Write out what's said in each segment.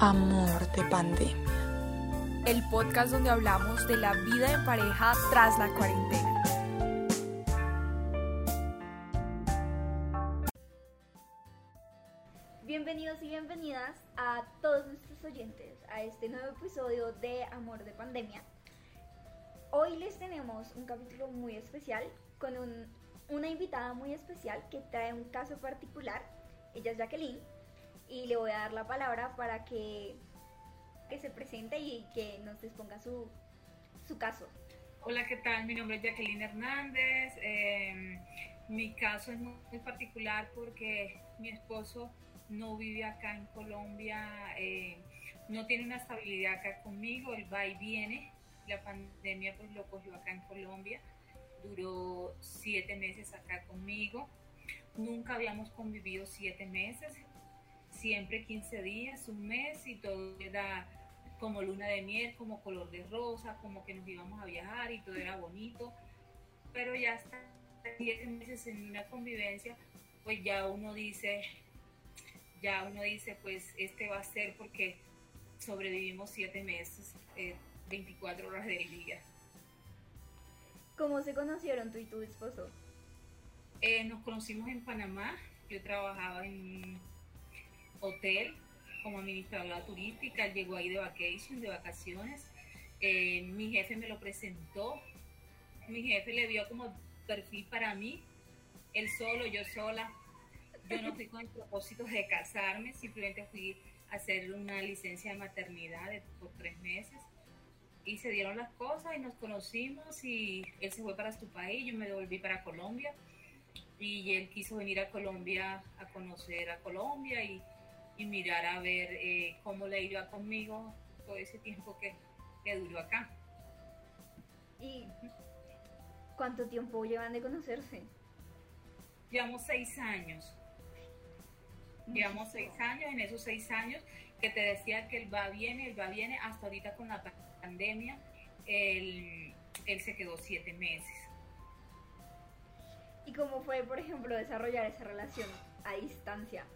Amor de pandemia. El podcast donde hablamos de la vida en pareja tras la cuarentena. Bienvenidos y bienvenidas a todos nuestros oyentes a este nuevo episodio de Amor de Pandemia. Hoy les tenemos un capítulo muy especial con un- una invitada muy especial que trae un caso particular. Ella es Jacqueline y le voy a dar la palabra para que, que se presente y que nos exponga su, su caso. Hola, ¿qué tal? Mi nombre es Jacqueline Hernández. Eh, mi caso es muy, muy particular porque mi esposo no vive acá en Colombia, eh, no tiene una estabilidad acá conmigo, él va y viene. La pandemia pues lo cogió acá en Colombia, duró siete meses acá conmigo. Nunca habíamos convivido siete meses, siempre 15 días, un mes y todo era como luna de miel, como color de rosa, como que nos íbamos a viajar y todo era bonito. Pero ya hasta 10 meses en una convivencia, pues ya uno dice, ya uno dice, pues este va a ser porque sobrevivimos 7 meses, eh, 24 horas del día. ¿Cómo se conocieron tú y tu esposo? Eh, nos conocimos en Panamá, yo trabajaba en hotel como administradora turística, llegó ahí de vacation, de vacaciones, Eh, mi jefe me lo presentó, mi jefe le vio como perfil para mí, él solo, yo sola, yo no fui con el propósito de casarme, simplemente fui a hacer una licencia de maternidad de- por tres meses. Y se dieron las cosas y nos conocimos y él se fue para su país, yo me devolví para Colombia. Y él quiso venir a Colombia a conocer a Colombia y, y mirar a ver eh, cómo le iba conmigo todo ese tiempo que, que duró acá. ¿Y cuánto tiempo llevan de conocerse? Llevamos seis años. Llevamos seis años, en esos seis años que te decía que él va, viene, él va, viene, hasta ahorita con la pandemia, él, él se quedó siete meses. ¿Y cómo fue, por ejemplo, desarrollar esa relación a distancia?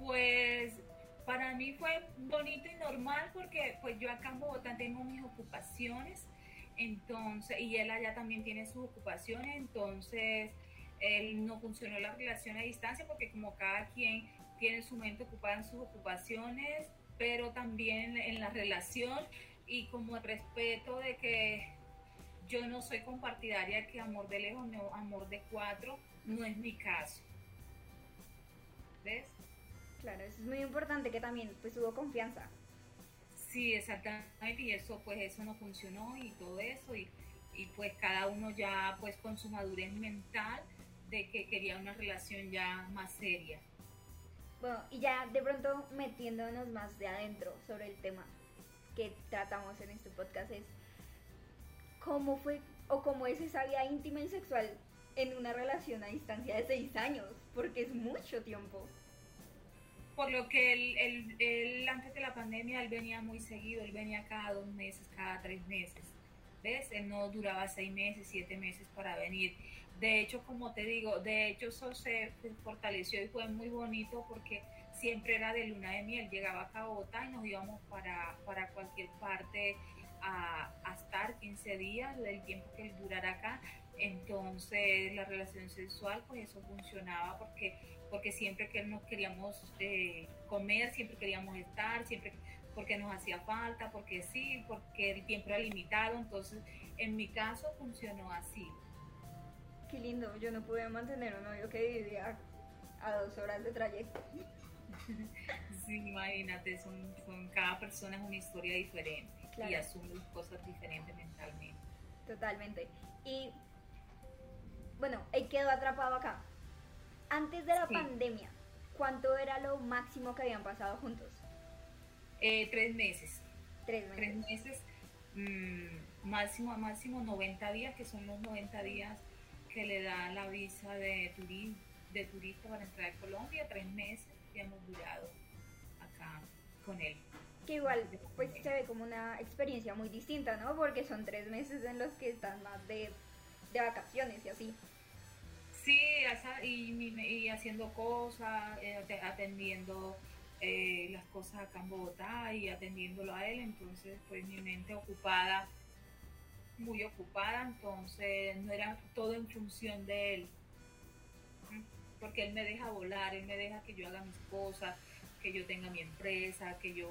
Pues para mí fue bonito y normal porque pues yo acá en Bogotá tengo mis ocupaciones, entonces, y él allá también tiene sus ocupaciones, entonces él no funcionó la relación a distancia porque como cada quien tiene su mente ocupada en sus ocupaciones, pero también en la relación y como respeto de que yo no soy compartidaria que amor de lejos, no amor de cuatro, no es mi caso. ¿Ves? Claro, eso es muy importante que también pues hubo confianza. Sí, exactamente, y eso pues eso no funcionó y todo eso, y, y pues cada uno ya pues con su madurez mental de que quería una relación ya más seria. Bueno, y ya de pronto metiéndonos más de adentro sobre el tema que tratamos en este podcast es cómo fue o cómo es esa vida íntima y sexual en una relación a distancia de seis años, porque es mucho tiempo. Por lo que él, él- él, antes de la pandemia, él venía muy seguido, él venía cada dos meses, cada tres meses. ¿Ves? Él no duraba seis meses, siete meses para venir. De hecho, como te digo, de hecho eso se fortaleció y fue muy bonito porque siempre era de luna de miel. Llegaba a Bogotá y nos íbamos para, para cualquier parte a, a estar 15 días, el tiempo que él durara acá. Entonces la relación sexual, pues eso funcionaba porque, porque siempre que nos queríamos eh, comer, siempre queríamos estar, siempre porque nos hacía falta, porque sí, porque el tiempo era limitado. Entonces, en mi caso funcionó así. Qué lindo, yo no pude mantener un novio que vivía a dos horas de trayecto. Sí, imagínate, son, son- cada persona es una historia diferente y asume cosas diferentes mentalmente. Totalmente. Y bueno, él quedó atrapado acá. Antes de la Sí. pandemia, ¿cuánto era lo máximo que habían pasado juntos? Eh, tres meses, Tres meses. tres meses, mm, máximo a máximo 90 días, que son los 90 días que le da la visa de turista para entrar a Colombia, tres meses que hemos durado acá con él. Que igual, pues se ve como una experiencia muy distinta, ¿no? Porque son tres meses en los que están más de, de vacaciones y así. Sí, y, y haciendo cosas, eh, ate- atendiendo eh, las cosas acá en Bogotá y atendiéndolo a él, entonces pues mi mente ocupada, muy ocupada, entonces no era todo en función de él, porque él me deja volar, él me deja que yo haga mis cosas, que yo tenga mi empresa, que yo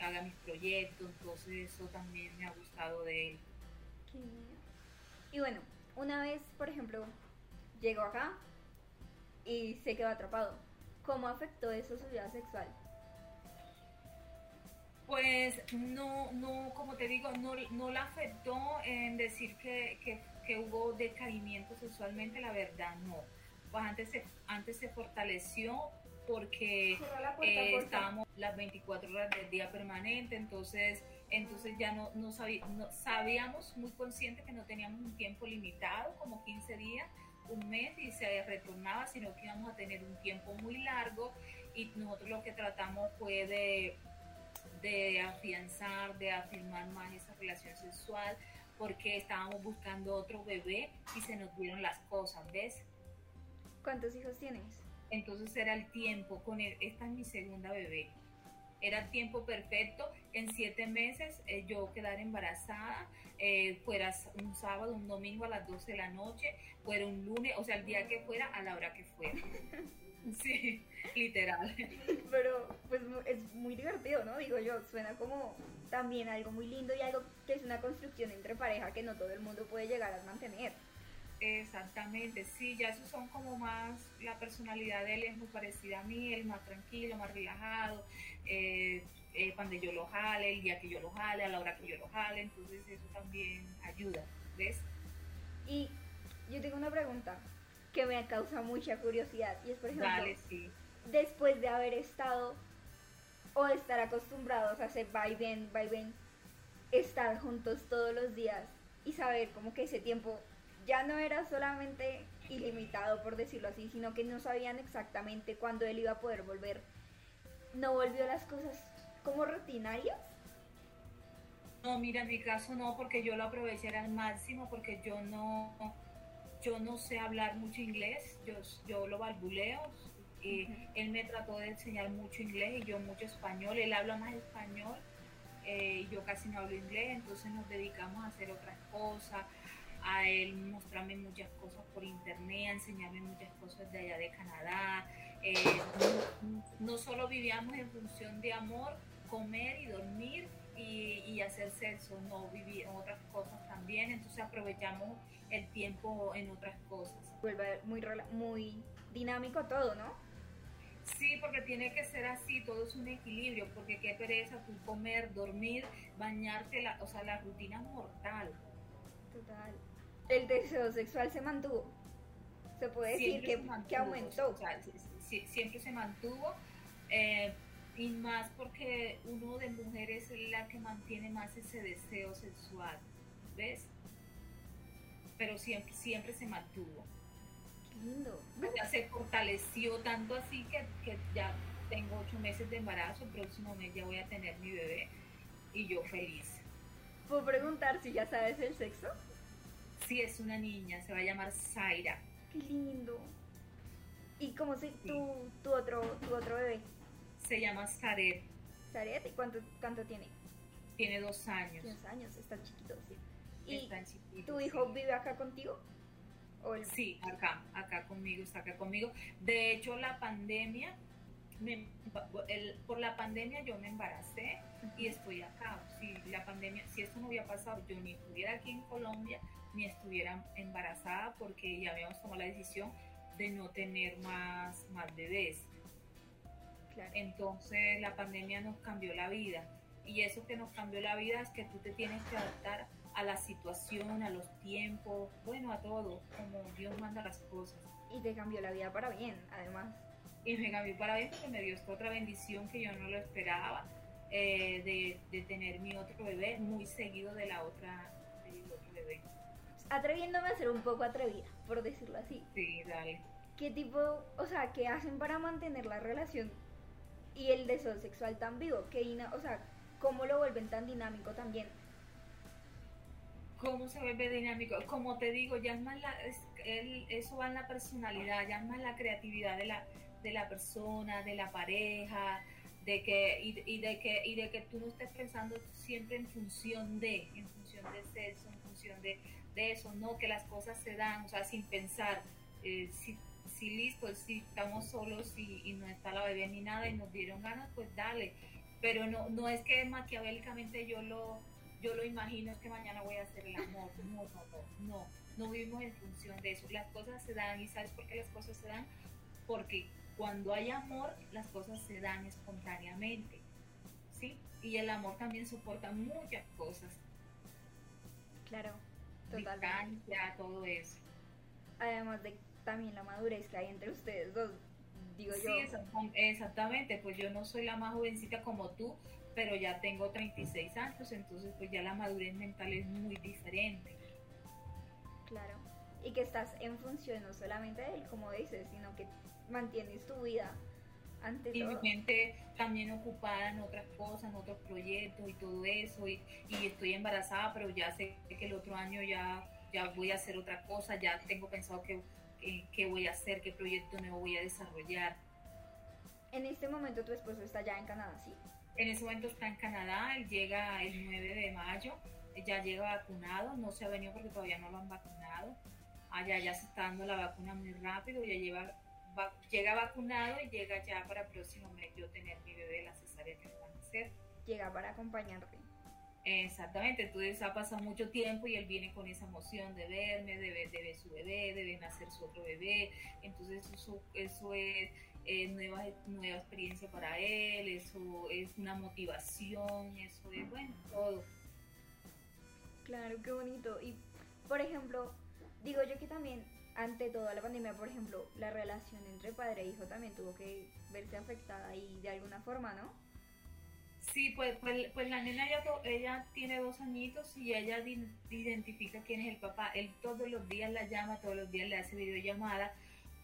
haga mis proyectos, entonces eso también me ha gustado de él. Y bueno, una vez, por ejemplo, llegó acá y se quedó atrapado. ¿Cómo afectó eso su vida sexual? Pues no, no, como te digo, no, no la afectó en decir que, que, que hubo decaimiento sexualmente, la verdad no. Pues antes se, antes se fortaleció porque eh, estábamos las 24 horas del día permanente, entonces, entonces ya no, no, no, sabíamos muy consciente que no teníamos un tiempo limitado, como 15 días, un mes y se retornaba, sino que íbamos a tener un tiempo muy largo y nosotros lo que tratamos fue de de afianzar, de afirmar más esa relación sexual, porque estábamos buscando otro bebé y se nos dieron las cosas, ¿ves? ¿Cuántos hijos tienes? Entonces era el tiempo, con él, esta es mi segunda bebé. Era tiempo perfecto, en siete meses eh, yo quedar embarazada, eh, fuera un sábado, un domingo a las 12 de la noche, fuera un lunes, o sea, el día que fuera, a la hora que fuera. Sí, literal. Pero pues es muy divertido, ¿no? Digo yo, suena como también algo muy lindo y algo que es una construcción entre pareja que no todo el mundo puede llegar a mantener. Exactamente, sí, ya esos son como más, la personalidad de él es muy parecida a mí, él más tranquilo, más relajado, eh, eh, cuando yo lo jale, el día que yo lo jale, a la hora que yo lo jale, entonces eso también ayuda, ¿ves? Y yo tengo una pregunta, que me causa mucha curiosidad. Y es, por ejemplo, después de haber estado o estar acostumbrados a hacer vaivén, vaivén, estar juntos todos los días y saber como que ese tiempo ya no era solamente ilimitado, por decirlo así, sino que no sabían exactamente cuándo él iba a poder volver. ¿No volvió las cosas como rutinarias? No, mira, en mi caso no, porque yo lo aproveché al máximo, porque yo no yo no sé hablar mucho inglés, yo, yo lo balbuleo. Y Él me trató de enseñar mucho inglés y yo mucho español. Él habla más español eh, yo casi no hablo inglés, entonces nos dedicamos a hacer otras cosas. A él mostrarme muchas cosas por internet, a enseñarme muchas cosas de allá de Canadá. Eh, no, solo vivíamos en función de amor, comer y dormir y, y hacer sexo, no, vivíamos otras cosas también, entonces aprovechamos el tiempo en otras cosas. Vuelve muy, muy dinámico todo, ¿no? Sí, porque tiene que ser así, todo es un equilibrio, porque qué pereza tú comer, dormir, bañarte, la, o sea, la rutina mortal. Total. El deseo sexual se mantuvo. Se puede decir que, que, aumentó. siempre se mantuvo. Eh, y más porque uno de mujeres es la que mantiene más ese deseo sexual. ¿Ves? pero siempre, siempre se mantuvo. lindo. Ya se fortaleció tanto así que, que ya tengo ocho meses de embarazo, el próximo mes ya voy a tener mi bebé y yo feliz. ¿Puedo preguntar si ya sabes el sexo? Sí, es una niña, se va a llamar Zaira. Qué lindo. ¿Y cómo se tu, tu, otro, tu otro bebé? Se llama Zaret. ¿Zaret? ¿Y cuánto, cuánto tiene? Tiene dos años. Dos años, está chiquito, sí. ¿Y tu hijo vive acá contigo? Sí, acá, acá conmigo, está acá conmigo. De hecho, la pandemia, por la pandemia yo me embaracé y estoy acá. Si la pandemia, si esto no hubiera pasado, yo ni estuviera aquí en Colombia, ni estuviera embarazada porque ya habíamos tomado la decisión de no tener más, más bebés. Entonces la pandemia nos cambió la vida y eso que nos cambió la vida es que tú te tienes que adaptar a la situación, a los tiempos, bueno, a todo, como Dios manda las cosas. Y te cambió la vida para bien, además. Y me cambió para bien porque me dio esta otra bendición que yo no lo esperaba, eh, de, de, tener mi otro bebé muy seguido de la otra, del otro bebé. Atreviéndome a ser un poco atrevida, por decirlo así. Sí, dale. ¿Qué tipo, o sea, qué hacen para mantener la relación y el deseo sexual tan vivo? ¿Qué, o sea, ¿cómo lo vuelven tan dinámico también? cómo se vuelve dinámico. Como te digo, ya es más la, eso va en la personalidad, ya es más la creatividad de la, de la persona, de la pareja, de que y, de que y de que tú no estés pensando siempre en función de en función de sexo en función de, de eso no que las cosas se dan o sea sin pensar. Eh, si, si listo si estamos solos y, y, no está la bebé ni nada y nos dieron ganas pues dale. Pero no no es que maquiavélicamente yo lo yo lo imagino es que mañana voy a hacer el amor. No no no no no vivimos en función de eso. Las cosas se dan y sabes por qué las cosas se dan porque cuando hay amor, las cosas se dan espontáneamente, ¿sí? Y el amor también soporta muchas cosas. Claro, totalmente. Distancia, todo eso. Además de también la madurez que hay entre ustedes dos, digo sí, yo. exactamente, pues yo no soy la más jovencita como tú, pero ya tengo 36 años, entonces pues ya la madurez mental es muy diferente. Claro, y que estás en función no solamente de él, como dices, sino que mantienes tu vida ante y todo. mi mente también ocupada en otras cosas, en otros proyectos y todo eso, y, y, estoy embarazada, pero ya sé que el otro año ya, ya voy a hacer otra cosa, ya tengo pensado qué que, que voy a hacer, qué proyecto nuevo voy a desarrollar. En este momento tu esposo está ya en Canadá, ¿sí? En ese momento está en Canadá, él llega el 9 de mayo, ya llega vacunado, no se ha venido porque todavía no lo han vacunado. Allá ya se está dando la vacuna muy rápido, ya lleva va, llega vacunado y llega ya para el próximo mes yo tener mi bebé, la cesárea que me van a hacer. Llega para acompañarte. Exactamente, entonces ha pasado mucho tiempo y él viene con esa emoción de verme, de ver, de ver su bebé, de ver nacer su otro bebé, entonces eso, eso es eh, nueva, nueva experiencia para él, eso es una motivación, eso es, bueno, todo. Claro, qué bonito. Y, por ejemplo, digo yo que también ante toda la pandemia, por ejemplo, la relación entre padre e hijo también tuvo que verse afectada y de alguna forma, ¿no? Sí, pues, pues, pues la nena ya ella tiene dos añitos y ella identifica quién es el papá. Él todos los días la llama, todos los días le hace videollamada.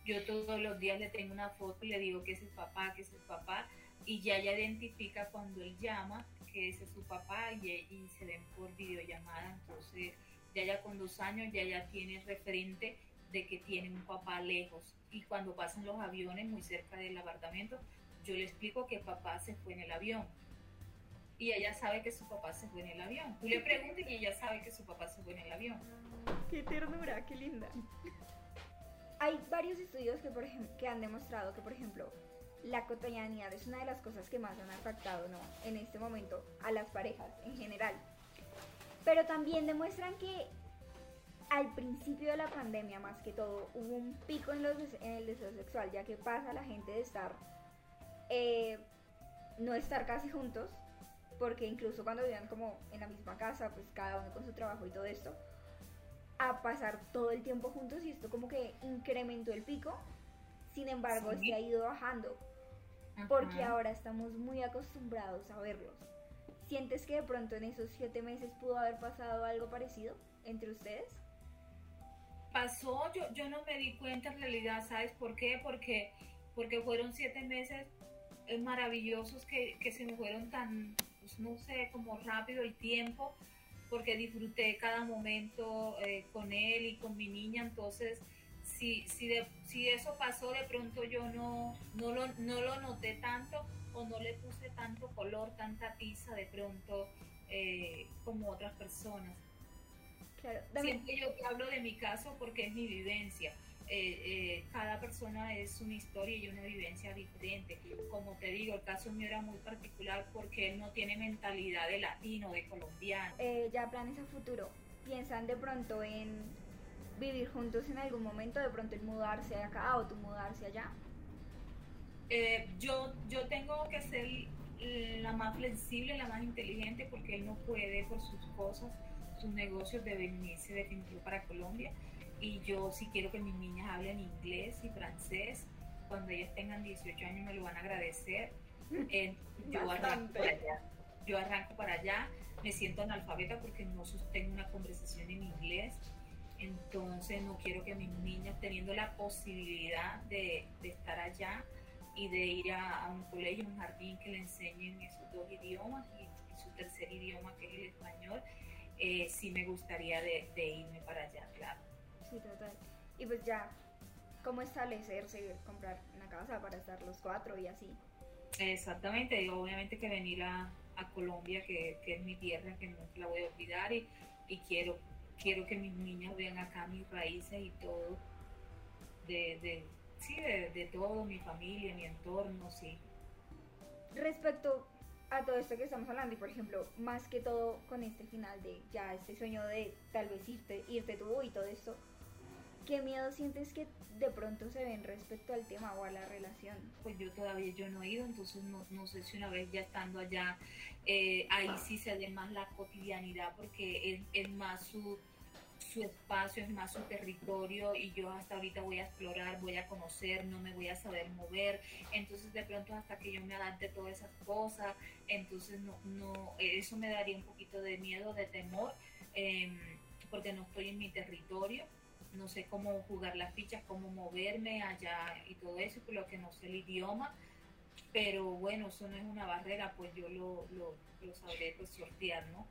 Yo todos los días le tengo una foto y le digo que es el papá, que es el papá. Y ya ella identifica cuando él llama que ese es su papá y, y se ven por videollamada. Entonces, ya ya con dos años ya ya tiene referente de que tiene un papá lejos y cuando pasan los aviones muy cerca del apartamento, yo le explico que papá se fue en el avión y ella sabe que su papá se fue en el avión. Tú le preguntas y ella sabe que su papá se fue en el avión. Qué ternura, qué linda. Hay varios estudios que, por ejemplo, que han demostrado que, por ejemplo, la cotidianidad es una de las cosas que más han afectado ¿no? en este momento a las parejas en general. Pero también demuestran que al principio de la pandemia, más que todo, hubo un pico en, los, en el deseo sexual, ya que pasa la gente de estar, eh, no estar casi juntos, porque incluso cuando vivían como en la misma casa, pues cada uno con su trabajo y todo esto, a pasar todo el tiempo juntos y esto como que incrementó el pico, sin embargo sí. se ha ido bajando, Ajá. porque ahora estamos muy acostumbrados a verlos. ¿Sientes que de pronto en esos siete meses pudo haber pasado algo parecido entre ustedes? Pasó, yo, yo no me di cuenta en realidad, ¿sabes por qué? Porque, porque fueron siete meses maravillosos que, que se me fueron tan, pues, no sé, como rápido el tiempo, porque disfruté cada momento eh, con él y con mi niña, entonces si, si, de, si eso pasó de pronto yo no, no, lo, no lo noté tanto o no le puse tanto color, tanta tiza de pronto eh, como otras personas. Claro, Siempre yo hablo de mi caso porque es mi vivencia. Eh, eh, cada persona es una historia y una vivencia diferente. Como te digo, el caso mío era muy particular porque él no tiene mentalidad de latino, de colombiano. Eh, ya planes a futuro, ¿piensan de pronto en vivir juntos en algún momento, de pronto en mudarse acá o tú mudarse allá? Eh, yo, yo tengo que ser la más flexible, la más inteligente porque él no puede por sus cosas sus negocios de venirse definitivo para Colombia. Y yo si quiero que mis niñas hablen inglés y francés. Cuando ellas tengan 18 años me lo van a agradecer. Eh, yo arranco para allá. Yo arranco para allá. Me siento analfabeta porque no sostengo una conversación en inglés. Entonces no quiero que mis niñas teniendo la posibilidad de, de estar allá y de ir a, a, un colegio, un jardín que le enseñen esos dos idiomas y, y su tercer idioma que es el español eh, sí me gustaría de, de, irme para allá, claro. Sí, total. Y pues ya, ¿cómo establecerse, comprar una casa para estar los cuatro y así? Exactamente, y obviamente que venir a, a Colombia, que, que, es mi tierra, que no la voy a olvidar y, y, quiero, quiero que mis niñas vean acá mis raíces y todo, de, de sí, de, de, todo, mi familia, mi entorno, sí. Respecto a todo esto que estamos hablando y por ejemplo, más que todo con este final de ya este sueño de tal vez irte, irte tú y todo esto, ¿qué miedo sientes que de pronto se ven respecto al tema o a la relación? Pues yo todavía yo no he ido, entonces no, no sé si una vez ya estando allá, eh, ahí sí se ve más la cotidianidad porque es, es más su, su espacio, es más su territorio y yo hasta ahorita voy a explorar, voy a conocer, no me voy a saber mover, entonces de pronto hasta que yo me adapte todas esas cosas, entonces no, no, eso me daría un poquito de miedo, de temor, eh, porque no estoy en mi territorio no sé cómo jugar las fichas, cómo moverme allá y todo eso, por lo que no sé el idioma, pero bueno, eso no es una barrera, pues yo lo, lo, lo sabré pues sortear, ¿no?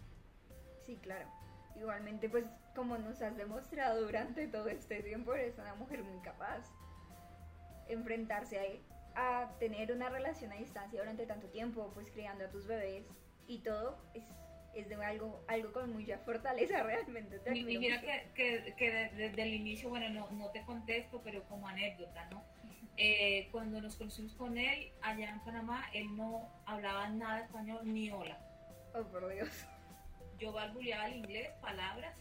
Sí, claro. Igualmente, pues como nos has demostrado durante todo este tiempo, eres una mujer muy capaz. Enfrentarse a, a tener una relación a distancia durante tanto tiempo, pues criando a tus bebés y todo, es es de algo, algo con mucha fortaleza realmente. Te y, mira que, que, que, desde el inicio, bueno, no, no te contesto, pero como anécdota, ¿no? Eh, cuando nos conocimos con él allá en Panamá, él no hablaba nada español ni hola. Oh, por Dios. Yo barbuleaba el inglés, palabras.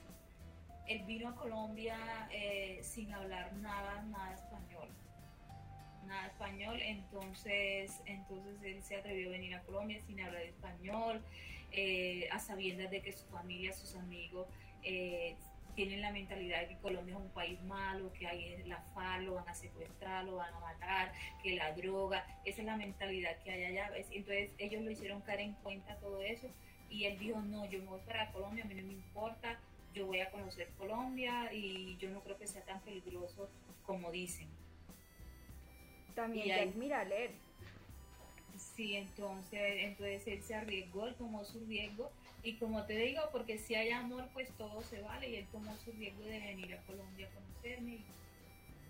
Él vino a Colombia eh, sin hablar nada, nada español. Nada español, entonces, entonces él se atrevió a venir a Colombia sin hablar español eh, a sabiendas de que su familia, sus amigos eh, tienen la mentalidad de que Colombia es un país malo, que hay la FARC, lo van a secuestrar, lo van a matar, que la droga, esa es la mentalidad que hay allá. Entonces ellos lo hicieron caer en cuenta todo eso y él dijo, no, yo me voy para Colombia, a mí no me importa, yo voy a conocer Colombia y yo no creo que sea tan peligroso como dicen. También hay, admira leer Sí, entonces, entonces él se arriesgó, él tomó su riesgo y como te digo, porque si hay amor, pues todo se vale y él tomó su riesgo de venir a Colombia a conocerme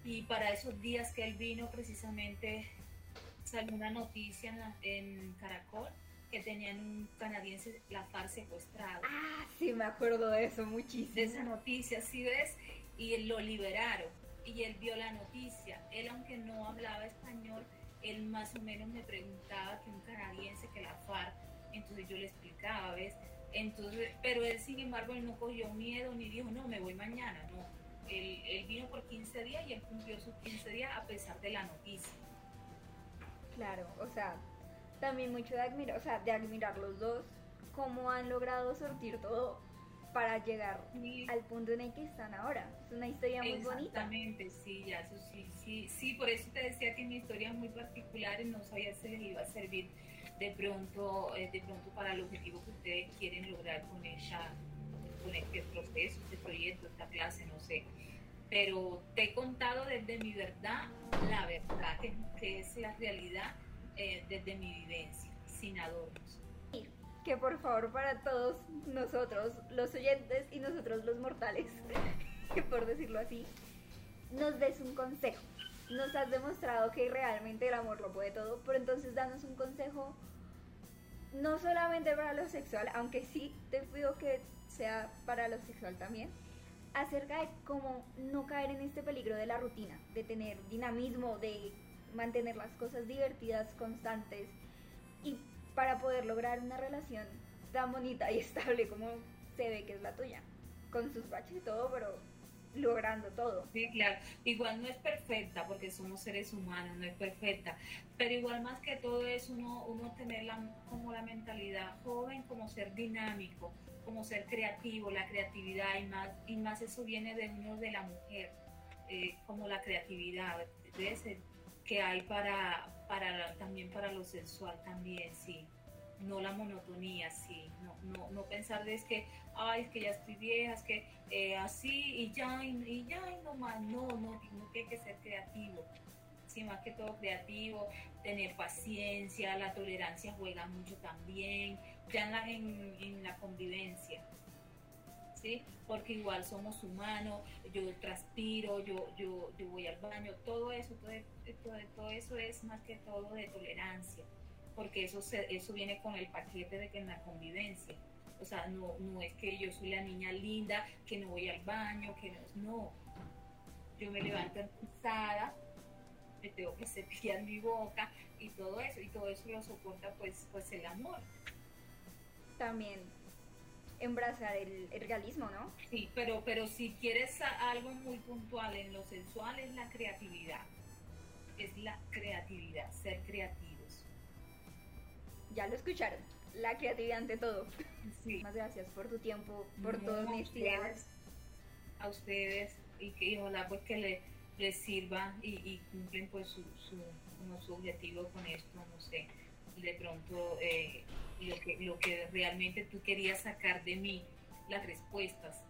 y, para esos días que él vino precisamente salió una noticia en, Caracol que tenían un canadiense la FARC secuestrado. Ah, sí, me acuerdo de eso muchísimo. De esa noticia, sí ves, y lo liberaron y él vio la noticia. Él aunque no hablaba español, él más o menos me preguntaba que un canadiense que la FARC, entonces yo le explicaba, ¿ves? Entonces, pero él sin embargo él no cogió miedo ni dijo, no, me voy mañana, no. Él, él vino por 15 días y él cumplió sus 15 días a pesar de la noticia. Claro, o sea, también mucho de admirar, o sea, de admirar los dos, cómo han logrado sortir todo para llegar sí. al punto en el que están ahora. Es una historia muy bonita. Exactamente, sí, ya, eso sí, sí, sí, por eso te decía que mi historia es muy particular y no sabía si les iba a servir de pronto, eh, de pronto para el objetivo que ustedes quieren lograr con ella, con este proceso, este proyecto, esta clase, no sé. Pero te he contado desde mi verdad, la verdad, que, que es la realidad eh, desde mi vivencia, sin adornos que por favor para todos nosotros, los oyentes y nosotros los mortales, por decirlo así, nos des un consejo. Nos has demostrado que realmente el amor lo puede todo, pero entonces danos un consejo no solamente para lo sexual, aunque sí te pido que sea para lo sexual también, acerca de cómo no caer en este peligro de la rutina, de tener dinamismo, de mantener las cosas divertidas, constantes y para poder lograr una relación tan bonita y estable como se ve que es la tuya, con sus baches y todo, pero logrando todo. Sí, claro. Igual no es perfecta porque somos seres humanos, no es perfecta, pero igual más que todo es uno, uno tener como la mentalidad joven, como ser dinámico, como ser creativo, la creatividad y más, y más eso viene de uno de la mujer, eh, como la creatividad, de ese, que hay para, para también para lo sexual también, sí. No la monotonía, sí. No, no, no pensar de es que, ay, que ya estoy vieja, es que eh, así y ya, y, ya, y no más. No, no, no tiene que ser creativo. Sí, más que todo creativo, tener paciencia, la tolerancia juega mucho también, ya en la, en la convivencia. Porque igual somos humanos, yo transpiro, yo, yo, yo voy al baño, todo eso, todo, todo, todo, eso es más que todo de tolerancia. porque eso, se, eso viene con el paquete de que en la convivencia. O sea, no, no es que yo soy la niña linda, que no voy al baño, que no, no. Yo me levanto cansada, me tengo que cepillar mi boca y todo eso, y todo eso lo soporta pues, pues el amor. También embrazar el, el realismo, ¿no? Sí, pero, pero si quieres algo muy puntual en lo sensual es la creatividad. Es la creatividad, ser creativos. Ya lo escucharon. La creatividad ante todo. Sí. Muchas gracias por tu tiempo, por No, tu honestidad. A ustedes y que y ojalá pues que le, les sirva y, y cumplen pues su, su, como su objetivo con esto, no sé, de pronto eh, lo, que, lo que realmente tú querías sacar de mí, las respuestas.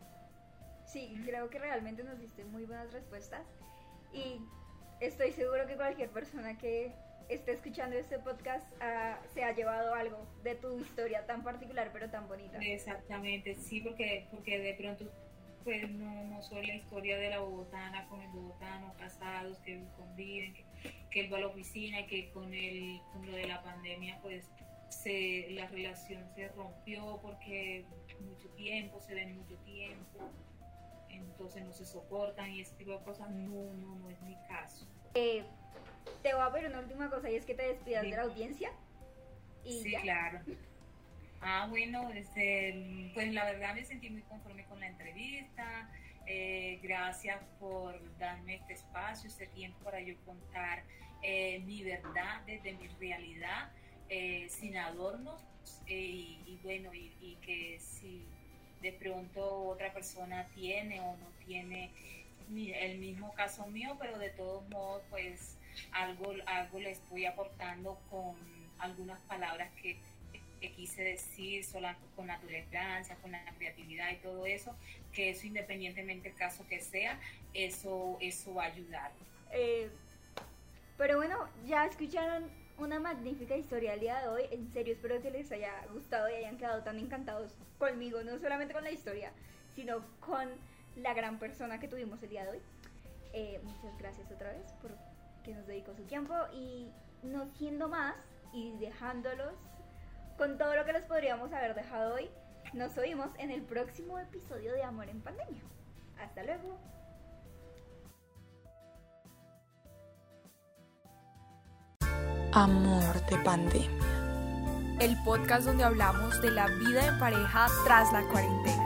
Sí, creo que realmente nos diste muy buenas respuestas y estoy seguro que cualquier persona que esté escuchando este podcast ah, se ha llevado algo de tu historia tan particular pero tan bonita. Exactamente, sí, porque, porque de pronto pues no, no soy la historia de la bogotana con el bogotano, casados, que conviven, que, que él va a la oficina, que con, el, con lo de la pandemia pues se, la relación se rompió porque mucho tiempo, se ven mucho tiempo, entonces no se soportan y ese tipo de cosas, no, no, no es mi caso. Eh, te voy a pedir una última cosa y es que te despidas Sí. de la audiencia. Y Sí, ya. claro. Ah, bueno, este, pues la verdad me sentí muy conforme con la entrevista. Eh, gracias por darme este espacio, este tiempo para yo contar eh, mi verdad desde mi realidad, eh, sin adornos. eh, y, bueno, y, que si de pronto otra persona tiene o no tiene el mismo caso mío, pero de todos modos, pues algo, algo le estoy aportando con algunas palabras que, que quise decir sola, con la tolerancia, con la creatividad y todo eso, que eso independientemente del caso que sea, eso, eso va a ayudar. Eh, pero bueno, ya escucharon una magnífica historia el día de hoy. En serio, espero que les haya gustado y hayan quedado tan encantados conmigo, no solamente con la historia, sino con la gran persona que tuvimos el día de hoy. Eh, muchas gracias otra vez por que nos dedicó su tiempo y no siendo más y dejándolos con todo lo que les podríamos haber dejado hoy, nos oímos en el próximo episodio de Amor en Pandemia. Hasta luego. Amor de pandemia. El podcast donde hablamos de la vida en pareja tras la cuarentena.